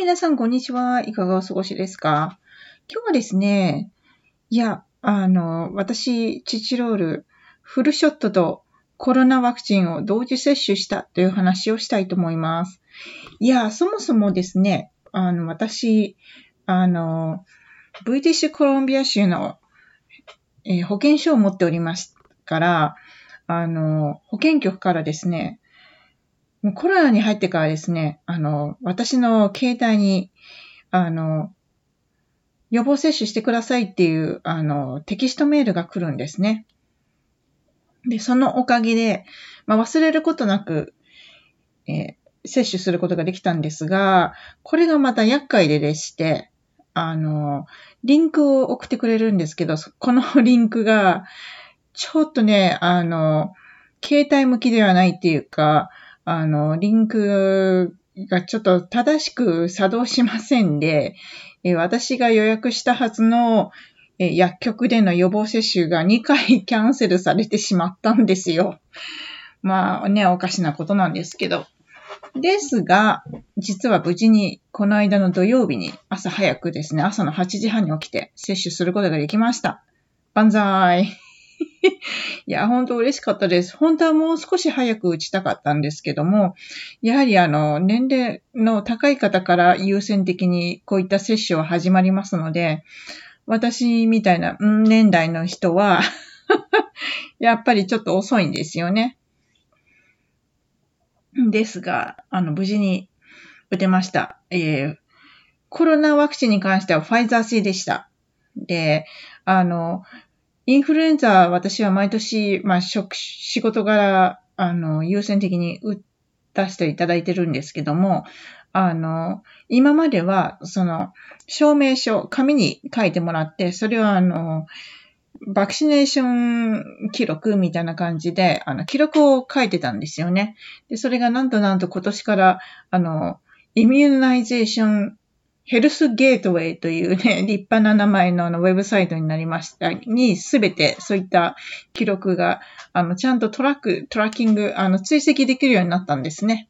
皆さん、こんにちは。いかがお過ごしですか？今日はですね、いや、あの、私、チチロール、フルショットとコロナワクチンを同時接種したという話をしたいと思います。いや、そもそもですね、あの、私、あの、ブリティッシュコロンビア州の、えー、保険証を持っておりますから、あの、保健局からですね、コロナに入ってからですね、あの、私の携帯に、あの、予防接種してくださいっていう、あの、テキストメールが来るんですね。で、そのおかげで、まあ、忘れることなく、えー、接種することができたんですが、これがまた厄介ででして、あの、リンクを送ってくれるんですけど、このリンクが、ちょっとね、あの、携帯向きではないっていうか、あの、リンクがちょっと正しく作動しませんで、え私が予約したはずのえ薬局での予防接種が2回キャンセルされてしまったんですよ。まあね、おかしなことなんですけど。ですが、実は無事にこの間の土曜日に朝早くですね、朝の8時半に起きて接種することができました。万歳。いや、本当嬉しかったです。本当はもう少し早く打ちたかったんですけども、やはりあの、年齢の高い方から優先的にこういった接種は始まりますので、私みたいな年代の人は やっぱりちょっと遅いんですよね。ですが、あの、無事に打てました。えー、コロナワクチンに関してはファイザー製でした。で、あの、インフルエンザ、私は毎年、まあ、職、仕事柄、あの、優先的に打たせていただいてるんですけども、あの、今までは、その、証明書、紙に書いてもらって、それは、あの、バクシネーション記録みたいな感じで、あの、記録を書いてたんですよね。で、それがなんとなんと今年から、あの、 Immunization Health Gateway というね、立派な名前のあのウェブサイトになりました、にすべてそういった記録が、あの、ちゃんと track、tracking、あの、追跡できるようになったんですね。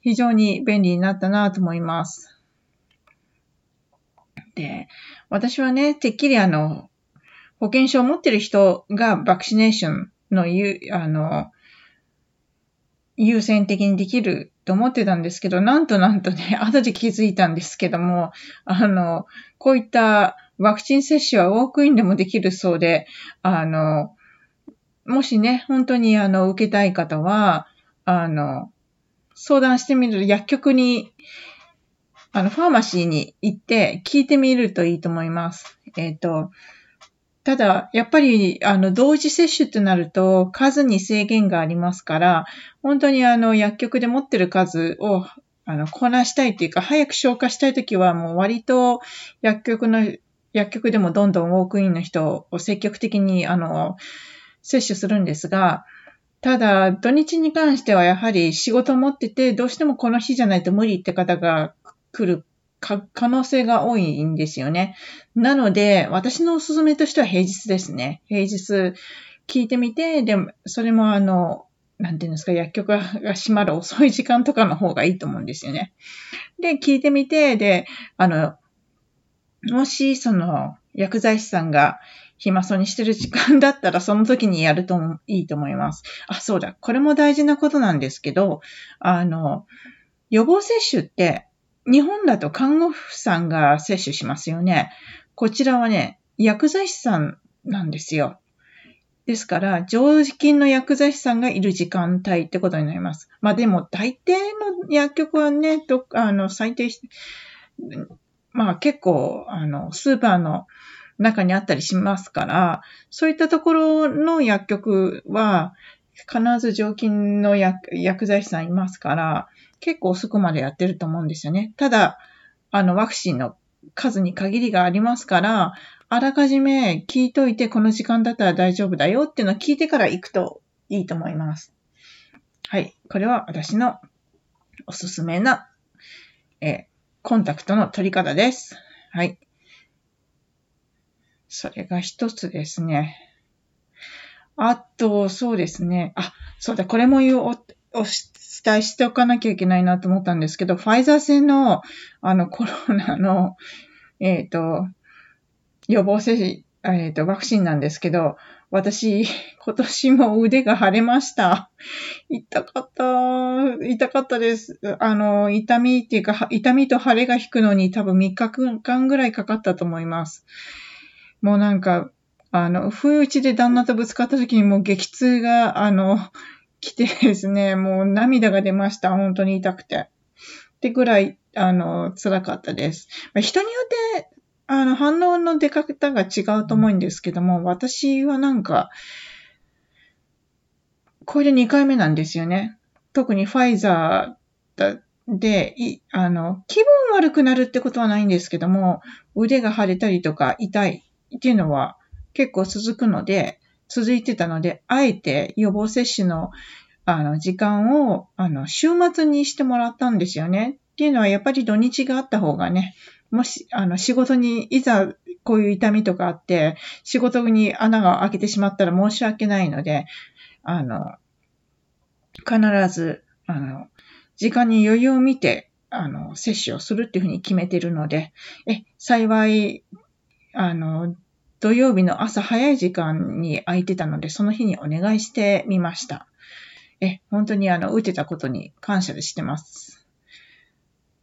非常に便利になったなと思います。で、私はね、てっきりあの、保険証を持ってる人が vaccination の、あの、優先的にできると思ってたんですけど、なんとなんとね、後で気づいたんですけども、あの、こういったワクチン接種はウォークインでもできるそうで、あの、もしね、本当にあの、受けたい方は、あの、相談してみる、薬局に、あの、ファーマシーに行って聞いてみるといいと思います。えっ、ー、と、ただ、やっぱり、あの、同時接種ってなると、数に制限がありますから、本当にあの、薬局で持ってる数を、あの、こなしたいというか、早く消化したいときは、もう割と薬局の、薬局でもどんどんウォークインの人を積極的に、あの、接種するんですが、ただ、土日に関してはやはり仕事を持ってて、どうしてもこの日じゃないと無理って方が来るか可能性が多いんですよね。なので、私のおすすめとしては平日ですね。平日聞いてみて、でも、それもあの、なんていうんですか、薬局が閉まる遅い時間とかの方がいいと思うんですよね。で、聞いてみて、で、あの、もし、その、薬剤師さんが暇そうにしてる時間だったら、その時にやるといいと思います。あ、そうだ。これも大事なことなんですけど、あの、予防接種って、日本だと看護婦さんが接種しますよね。こちらはね、薬剤師さんなんですよ。ですから、常勤の薬剤師さんがいる時間帯ってことになります。まあでも、大抵の薬局はね、どあの、最低し、まあ結構、あの、スーパーの中にあったりしますから、そういったところの薬局は、必ず常勤の薬剤師さんいますから、結構遅くまでやってると思うんですよね。ただ、あの、ワクチンの数に限りがありますから、あらかじめ聞いといて、この時間だったら大丈夫だよっていうのを聞いてから行くといいと思います。はい。これは私のおすすめな、えコンタクトの取り方です。はい。それが一つですね。あと、そうですね。あ、そうだ、これも言おう、お伝えしておかなきゃいけないなと思ったんですけど、ファイザー製の、あの、コロナの、えっ、ー、と、予防接種、えっ、ー、と、ワクチンなんですけど、私、今年も腕が腫れました。痛かった。痛かったです。あの、痛みっていうか、痛みと腫れが引くのに多分3日間ぐらいかかったと思います。もうなんか、あの、不意打ちで旦那とぶつかった時にもう激痛が、あの、来てですね、もう涙が出ました。本当に痛くて。ってぐらい、あの、辛かったです。まあ、人によって、あの、反応の出方が違うと思うんですけども、私はなんか、これで2回目なんですよね。特にファイザーで、いあの、気分悪くなるってことはないんですけども、腕が腫れたりとか痛いっていうのは結構続くので、続いてたので、あえて予防接種のあの時間をあの週末にしてもらったんですよね。っていうのはやっぱり土日があった方がね、もし、あの仕事にいざこういう痛みとかあって、仕事に穴が開けてしまったら申し訳ないので、あの、必ず、あの、時間に余裕を見て、あの、接種をするっていうふうに決めてるので、え、幸い、あの、土曜日の朝早い時間に空いてたので、その日にお願いしてみました。え、本当にあの、打てたことに感謝してます。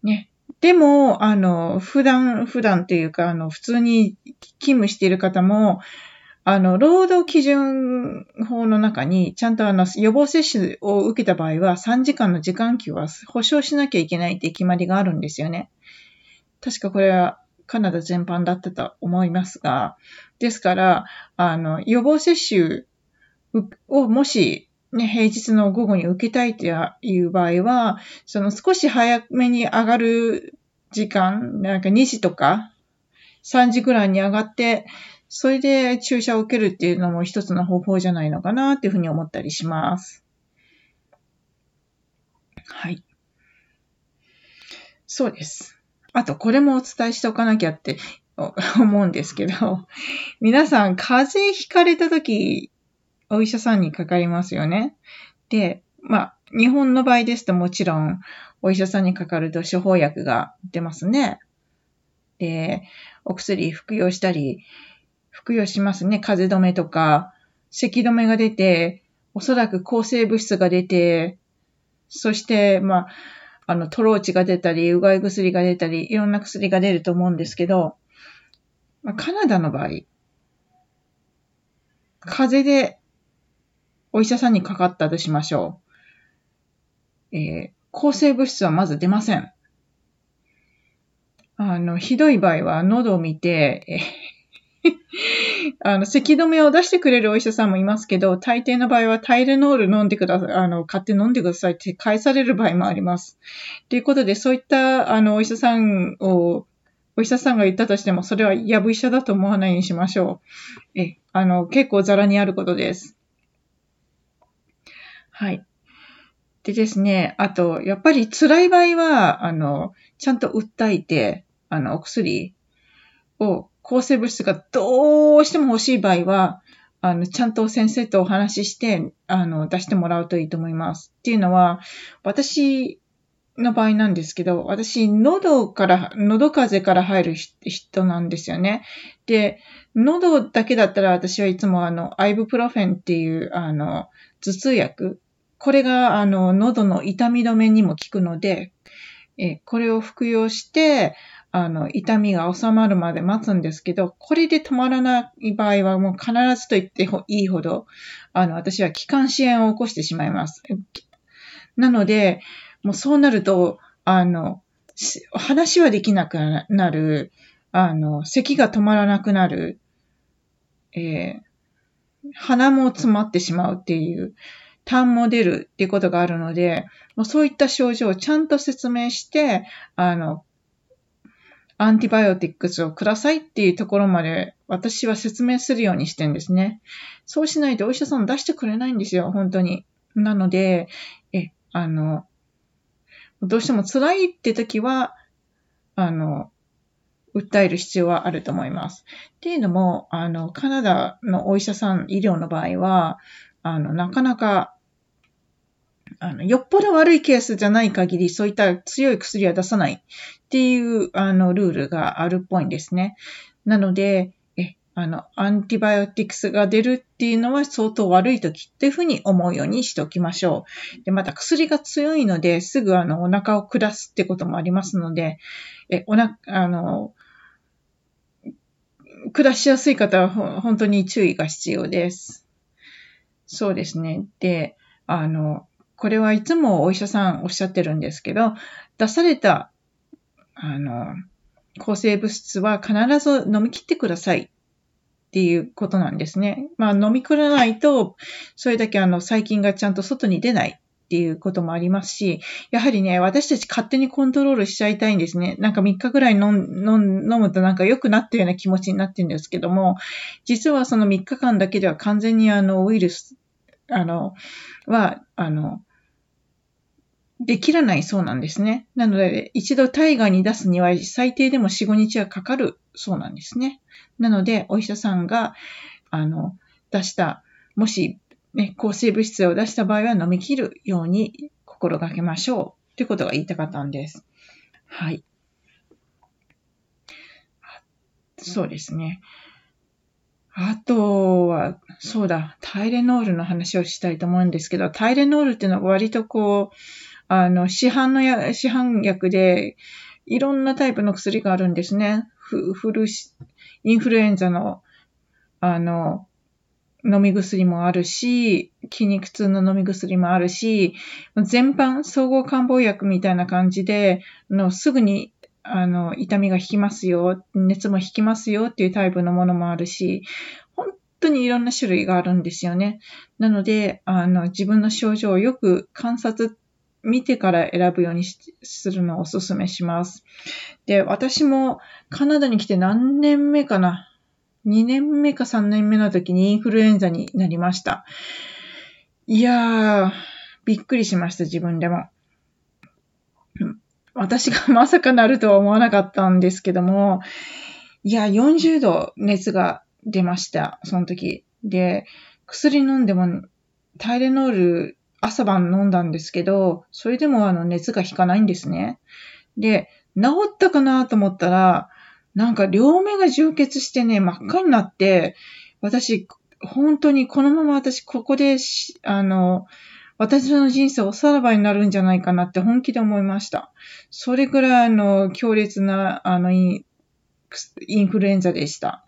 ね。でも、あの、普段、普段っていうか、あの、普通に勤務している方も、あの、労働基準法の中に、ちゃんとあの、予防接種を受けた場合は、3時間の時間給は保証しなきゃいけないって決まりがあるんですよね。確かこれはカナダ全般だったと思いますが、ですから、あの、予防接種をもし、ね、平日の午後に受けたいという場合は、その少し早めに上がる時間、なんか2時とか3時ぐらいに上がって、それで注射を受けるっていうのも一つの方法じゃないのかなっていうふうに思ったりします。はい。そうです。あと、これもお伝えしておかなきゃって 思うんですけど、皆さん、風邪ひかれた時、お医者さんにかかりますよね。で、まあ、日本の場合ですともちろん、お医者さんにかかると処方薬が出ますね。で、お薬服用したり、服用しますね。風邪止めとか、咳止めが出て、おそらく抗生物質が出て、そして、まあ、あの、トローチが出たり、うがい薬が出たり、いろんな薬が出ると思うんですけど、まあ、カナダの場合、風邪でお医者さんにかかったとしましょう。えー、抗生物質はまず出ません。あの、ひどい場合は喉を見て、え あの、咳止めを出してくれるお医者さんもいますけど、大抵の場合はタイレノール飲んでください、あの、買って飲んでくださいって返される場合もあります。ということで、そういった、あの、お医者さんを、お医者さんが言ったとしても、それはやぶ医者だと思わないようにしましょう。え、あの、結構ザラにあることです。はい。でですね、あと、やっぱり辛い場合は、あの、ちゃんと訴えて、あの、お薬を抗生物質がどうしても欲しい場合は、あの、ちゃんと先生とお話しして、あの、出してもらうといいと思います。っていうのは、私の場合なんですけど、私、喉から、喉風邪から入る人なんですよね。で、喉だけだったら私はいつもあの、アイブプロフェンっていう、あの、頭痛薬。これが、あの、喉の痛み止めにも効くので、え、これを服用して、あの、痛みが収まるまで待つんですけど、これで止まらない場合はもう必ずと言っていいほど、あの、私は気管支炎を起こしてしまいます。なので、もうそうなると、あの、話はできなくなる、あの、咳が止まらなくなる、えー、鼻も詰まってしまうっていう、痰も出るっていうことがあるので、もうそういった症状をちゃんと説明して、あの、アンティバイオティックスをくださいっていうところまで私は説明するようにしてんですね。そうしないとお医者さん出してくれないんですよ、本当に。なので、え、あの、どうしても辛いって時は、あの、訴える必要はあると思います。っていうのも、あの、カナダのお医者さん、医療の場合は、あの、なかなか、あの、よっぽど悪いケースじゃない限り、そういった強い薬は出さないっていう、あの、ルールがあるっぽいんですね。なので、え、あの、アンティバイオティクスが出るっていうのは相当悪い時っていうふうに思うようにしておきましょう。で、また薬が強いので、すぐあの、お腹を下すってこともありますので、え、おな、あの、下しやすい方は本当に注意が必要です。そうですね。で、あの、これはいつもお医者さんおっしゃってるんですけど、出された、あの、抗生物質は必ず飲み切ってくださいっていうことなんですね。まあ飲み切らないと、それだけあの細菌がちゃんと外に出ないっていうこともありますし、やはりね、私たち勝手にコントロールしちゃいたいんですね。なんか3日ぐらい飲むとなんか良くなったような気持ちになってるんですけども、実はその3日間だけでは完全にあのウイルス、あの、は、あの、できらないそうなんですね。なので、一度体外に出すには最低でも4、5日はかかるそうなんですね。なので、お医者さんが、あの、出した、もし、ね、抗生物質を出した場合は飲み切るように心がけましょう。ということが言いたかったんです。はい。そうですね。あとは、そうだ、タイレノールの話をしたいと思うんですけど、タイレノールっていうのは割とこう、あの、市販のや、市販薬で、いろんなタイプの薬があるんですね。フフルインフルエンザの、あの、飲み薬もあるし、筋肉痛の飲み薬もあるし、全般総合漢方薬みたいな感じで、のすぐにあの痛みが引きますよ、熱も引きますよっていうタイプのものもあるし、本当にいろんな種類があるんですよね。なので、あの自分の症状をよく観察見てから選ぶようにするのをお勧めします。で、私もカナダに来て何年目かな ?2 年目か3年目の時にインフルエンザになりました。いやー、びっくりしました、自分でも。私がまさかなるとは思わなかったんですけども、いや、40度熱が出ました、その時。で、薬飲んでも、タイレノール朝晩飲んだんですけど、それでもあの熱が引かないんですね。で、治ったかなと思ったら、なんか両目が充血してね、真っ赤になって、私、本当にこのまま私ここでし、あの、私の人生おさらばになるんじゃないかなって本気で思いました。それぐらいあの強烈な、あの、インフルエンザでした。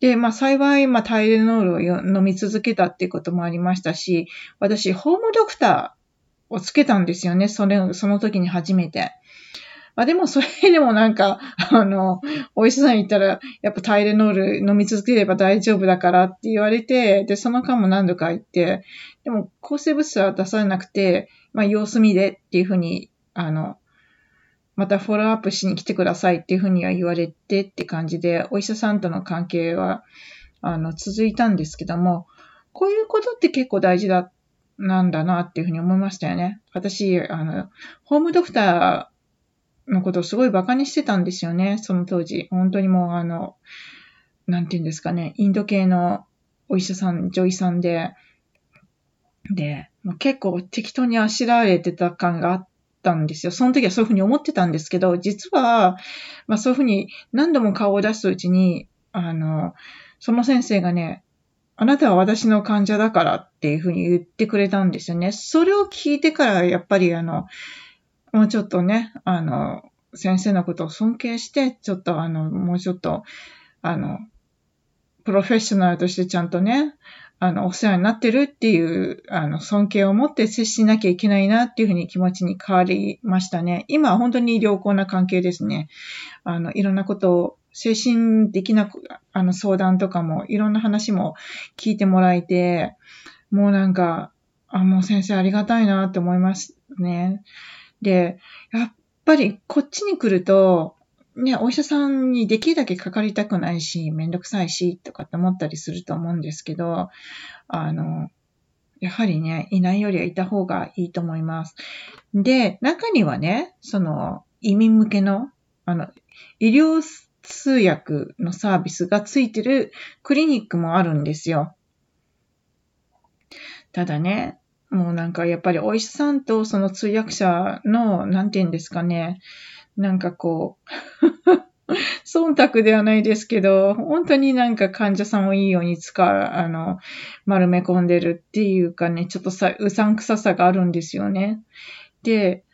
で、まあ幸い、まあタイレノールを飲み続けたっていうこともありましたし、私、ホームドクターをつけたんですよね。それ、その時に初めて。まあでもそれでもなんか、あの、お医者さん言ったら、やっぱタイレノール飲み続ければ大丈夫だからって言われて、で、その間も何度か言って、でも抗生物質は出されなくて、まあ様子見でっていうふうに、あの、またフォローアップしに来てくださいっていうふうには言われてって感じで、お医者さんとの関係は、あの、続いたんですけども、こういうことって結構大事だ、なんだなっていうふうに思いましたよね。私、あの、ホームドクターのことをすごい馬鹿にしてたんですよね、その当時。本当にもう、あの、なんて言うんですかね、インド系のお医者さん、女医さんで、で、もう結構適当にあしらわれてた感があっったんですよ。その時はそういうふうに思ってたんですけど、実は、まあそういうふうに何度も顔を出すうちに、あの、その先生がね、あなたは私の患者だからっていうふうに言ってくれたんですよね。それを聞いてからやっぱりあの、もうちょっとね、あの、先生のことを尊敬して、ちょっとあの、もうちょっと、あの、プロフェッショナルとしてちゃんとね、あの、お世話になってるっていう、あの、尊敬を持って接しなきゃいけないなっていうふうに気持ちに変わりましたね。今は本当に良好な関係ですね。あの、いろんなことを、精神的な、あの、相談とかも、いろんな話も聞いてもらえて、もうなんか、あ、もう先生ありがたいなって思いますね。で、やっぱりこっちに来ると、ね、お医者さんにできるだけかかりたくないし、めんどくさいし、とかって思ったりすると思うんですけど、あの、やはりね、いないよりはいた方がいいと思います。で、中にはね、その、移民向けの、あの、医療通訳のサービスがついてるクリニックもあるんですよ。ただね、もうなんかやっぱりお医者さんとその通訳者の、なんて言うんですかね、なんかこう、忖度ではないですけど、本当になんか患者さんをいいように使う、あの、丸め込んでるっていうかね、ちょっとさ、うさんくささがあるんですよね。で、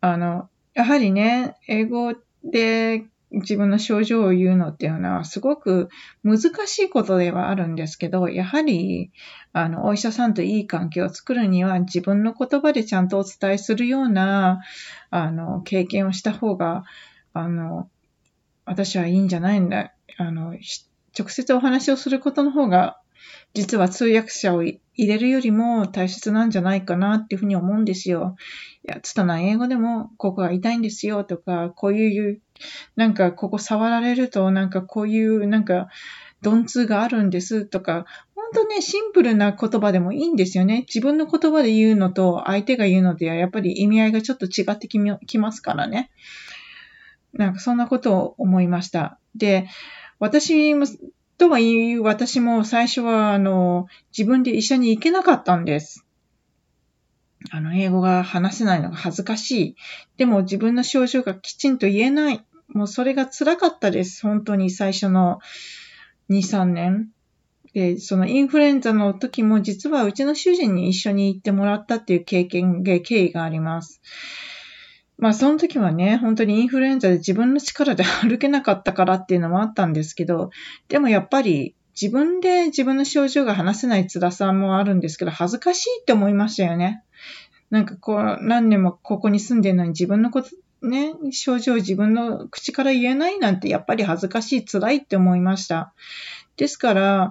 あの、やはりね、英語で自分の症状を言うのっていうのはすごく難しいことではあるんですけど、やはり、あの、お医者さんといい関係を作るには自分の言葉でちゃんとお伝えするような、あの、経験をした方が、あの、私はいいんじゃないんだ。あの、直接お話をすることの方が、実は通訳者を入れるよりも大切なんじゃないかなっていうふうに思うんですよ。いや、つたない英語でもここが痛いんですよとか、こういうなんかここ触られると、なんかこういう、なんか、鈍痛があるんですとか、本当ね、シンプルな言葉でもいいんですよね。自分の言葉で言うのと相手が言うのではやっぱり意味合いがちょっと違ってきますからね。なんかそんなことを思いました。で、私も、とは言う私も最初はあの、自分で医者に行けなかったんです。あの、英語が話せないのが恥ずかしい。でも自分の症状がきちんと言えない。もうそれが辛かったです。本当に最初の2、3年。で、そのインフルエンザの時も実はうちの主人に一緒に行ってもらったっていう経験で経緯があります。まあその時はね、本当にインフルエンザで自分の力で歩けなかったからっていうのもあったんですけど、でもやっぱり自分で自分の症状が話せない辛さもあるんですけど、恥ずかしいって思いましたよね。なんかこう、何年もここに住んでるのに自分のこと、ね、症状を自分の口から言えないなんてやっぱり恥ずかしい、辛いって思いました。ですから、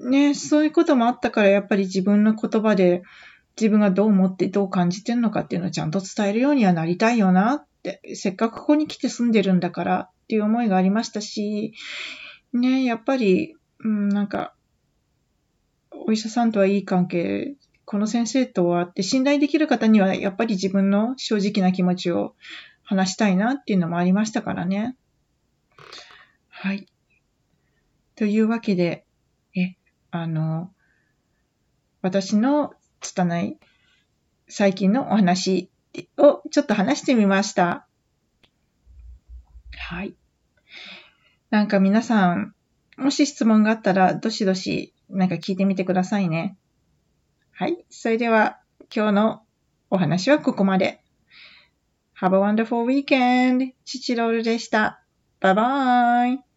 ね、そういうこともあったからやっぱり自分の言葉で自分がどう思ってどう感じてるのかっていうのをちゃんと伝えるようにはなりたいよなって、せっかくここに来て住んでるんだからっていう思いがありましたし、ね、やっぱり、うん、なんか、お医者さんとはいい関係この先生とはって信頼できる方にはやっぱり自分の正直な気持ちを話したいなっていうのもありましたからね。はい。というわけで、え、あの、私の拙い最近のお話をちょっと話してみました。はい。なんか皆さん、もし質問があったら、どしどしなんか聞いてみてくださいね。はい。それでは今日のお話はここまで。Have a wonderful weekend! チチロールでした。バイバイ